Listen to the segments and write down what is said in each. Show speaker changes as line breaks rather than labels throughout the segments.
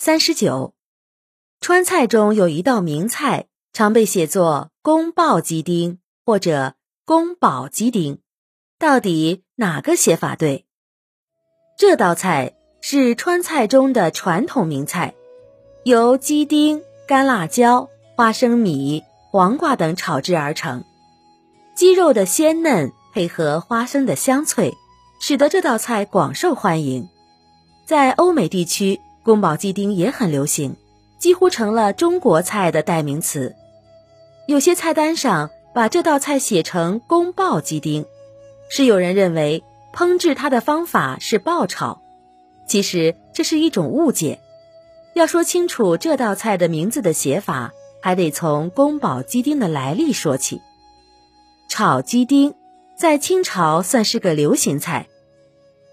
三十九，川菜中有一道名菜，常被写作宫爆鸡丁或者宫保鸡丁，到底哪个写法对？这道菜是川菜中的传统名菜，由鸡丁、干辣椒、花生米、黄瓜等炒制而成，鸡肉的鲜嫩配合花生的香脆，使得这道菜广受欢迎。在欧美地区，宫保鸡丁也很流行，几乎成了中国菜的代名词。有些菜单上把这道菜写成宫爆鸡丁，是有人认为烹制它的方法是爆炒，其实这是一种误解。要说清楚这道菜的名字的写法，还得从宫保鸡丁的来历说起。炒鸡丁在清朝算是个流行菜。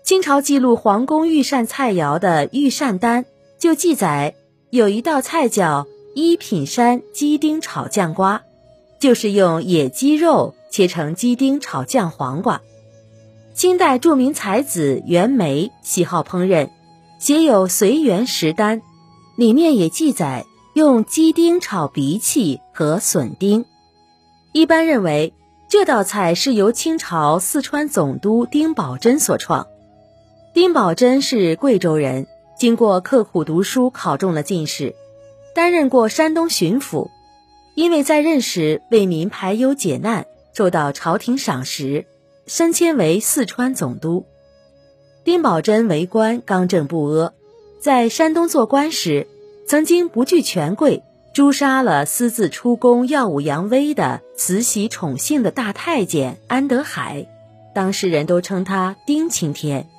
清朝记录皇宫御膳菜肴的《御膳单》就记载有一道菜叫一品山鸡丁炒酱瓜，就是用野鸡肉切成鸡丁炒酱黄瓜。清代著名才子袁枚喜好烹饪，写有《随园食单》，里面也记载用鸡丁炒荸荠和笋丁。一般认为这道菜是由清朝四川总督丁宝桢所创。丁宝桢是贵州人，经过刻苦读书，考中了进士，担任过山东巡抚。因为在任时为民排忧解难，受到朝廷赏识，升迁为四川总督。丁宝桢为官刚正不阿，在山东做官时，曾经不惧权贵，诛杀了私自出宫耀武扬威的慈禧宠幸的大太监安德海，当时人都称他丁青天。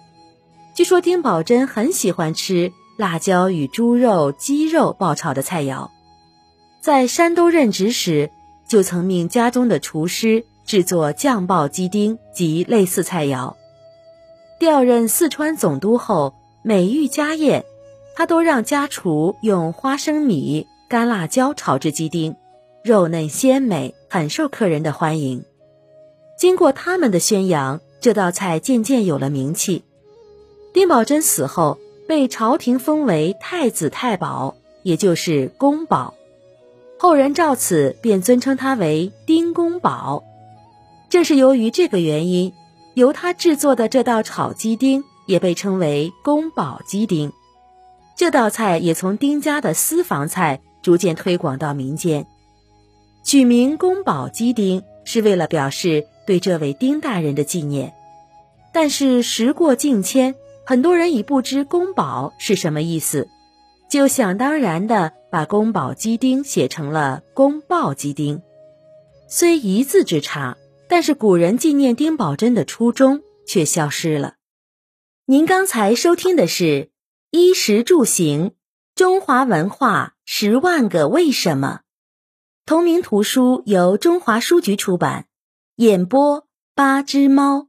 据说丁宝桢很喜欢吃辣椒与猪肉、鸡肉爆炒的菜肴，在山东任职时，就曾命家中的厨师制作酱爆鸡丁及类似菜肴。调任四川总督后，每遇家宴，他都让家厨用花生米、干辣椒炒制鸡丁，肉嫩鲜美，很受客人的欢迎。经过他们的宣扬，这道菜渐渐有了名气。丁宝桢死后，被朝廷封为太子太保，也就是公保，后人照此便尊称他为丁公保。正是由于这个原因，由他制作的这道炒鸡丁也被称为宫保鸡丁。这道菜也从丁家的私房菜逐渐推广到民间。取名宫保鸡丁是为了表示对这位丁大人的纪念。但是时过境迁。很多人已不知“宫保”是什么意思，就想当然的把“宫保鸡丁”写成了“宫爆鸡丁”。虽一字之差，但是古人纪念丁宝桢的初衷却消失了。您刚才收听的是《衣食住行：中华文化十万个为什么》，同名图书由中华书局出版，演播八只猫。